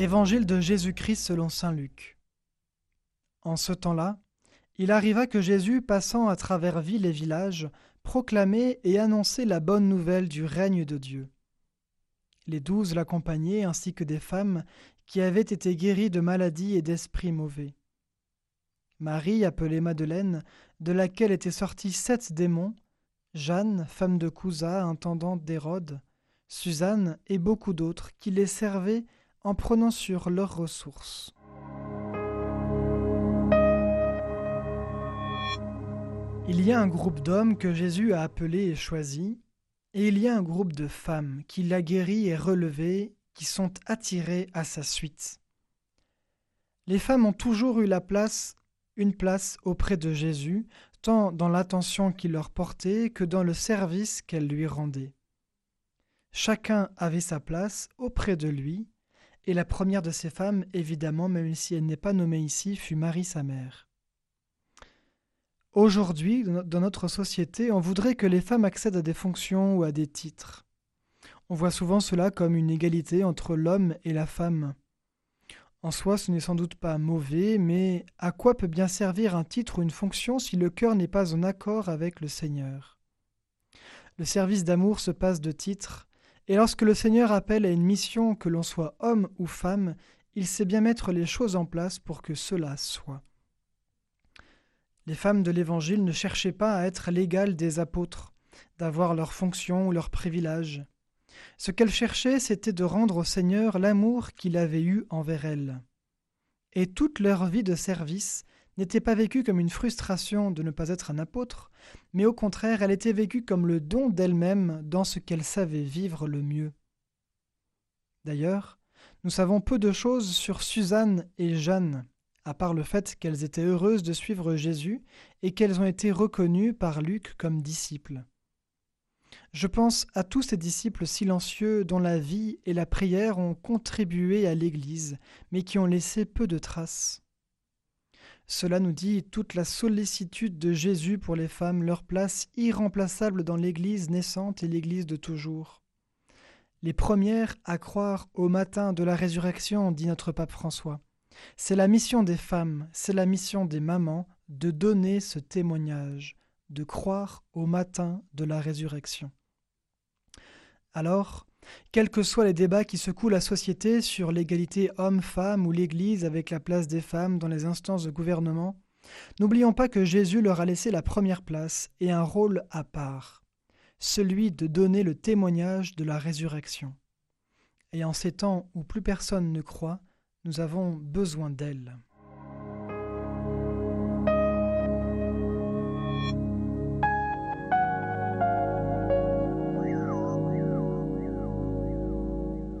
Évangile de Jésus-Christ selon Saint Luc. En ce temps-là, il arriva que Jésus, passant à travers villes et villages, proclamait et annonçait la bonne nouvelle du règne de Dieu. Les douze l'accompagnaient ainsi que des femmes qui avaient été guéries de maladies et d'esprits mauvais. Marie, appelée Madeleine, de laquelle étaient sortis sept démons, Jeanne, femme de Cousa, intendante d'Hérode, Suzanne et beaucoup d'autres qui les servaient en prenant sur leurs ressources. Il y a un groupe d'hommes que Jésus a appelé et choisi, et il y a un groupe de femmes qu'il a guéri et relevé, qui sont attirées à sa suite. Les femmes ont toujours eu la place, une place auprès de Jésus, tant dans l'attention qu'il leur portait que dans le service qu'elles lui rendaient. Chacun avait sa place auprès de lui, et la première de ces femmes, évidemment, même si elle n'est pas nommée ici, fut Marie sa mère. Aujourd'hui, dans notre société, on voudrait que les femmes accèdent à des fonctions ou à des titres. On voit souvent cela comme une égalité entre l'homme et la femme. En soi, ce n'est sans doute pas mauvais, mais à quoi peut bien servir un titre ou une fonction si le cœur n'est pas en accord avec le Seigneur? Le service d'amour se passe de titre, et lorsque le Seigneur appelle à une mission que l'on soit homme ou femme, il sait bien mettre les choses en place pour que cela soit. Les femmes de l'Évangile ne cherchaient pas à être l'égale des apôtres, d'avoir leurs fonctions ou leurs privilèges. Ce qu'elles cherchaient, c'était de rendre au Seigneur l'amour qu'il avait eu envers elles. Et toute leur vie de service n'était pas vécue comme une frustration de ne pas être un apôtre, mais au contraire elle était vécue comme le don d'elle-même dans ce qu'elle savait vivre le mieux. D'ailleurs, nous savons peu de choses sur Suzanne et Jeanne, à part le fait qu'elles étaient heureuses de suivre Jésus et qu'elles ont été reconnues par Luc comme disciples. Je pense à tous ces disciples silencieux dont la vie et la prière ont contribué à l'Église, mais qui ont laissé peu de traces. Cela nous dit toute la sollicitude de Jésus pour les femmes, leur place irremplaçable dans l'Église naissante et l'Église de toujours. Les premières à croire au matin de la résurrection, dit notre pape François. C'est la mission des femmes, c'est la mission des mamans de donner ce témoignage, de croire au matin de la résurrection. Alors, quels que soient les débats qui secouent la société sur l'égalité homme-femme ou l'Église avec la place des femmes dans les instances de gouvernement, n'oublions pas que Jésus leur a laissé la première place et un rôle à part, celui de donner le témoignage de la résurrection. Et en ces temps où plus personne ne croit, nous avons besoin d'elle.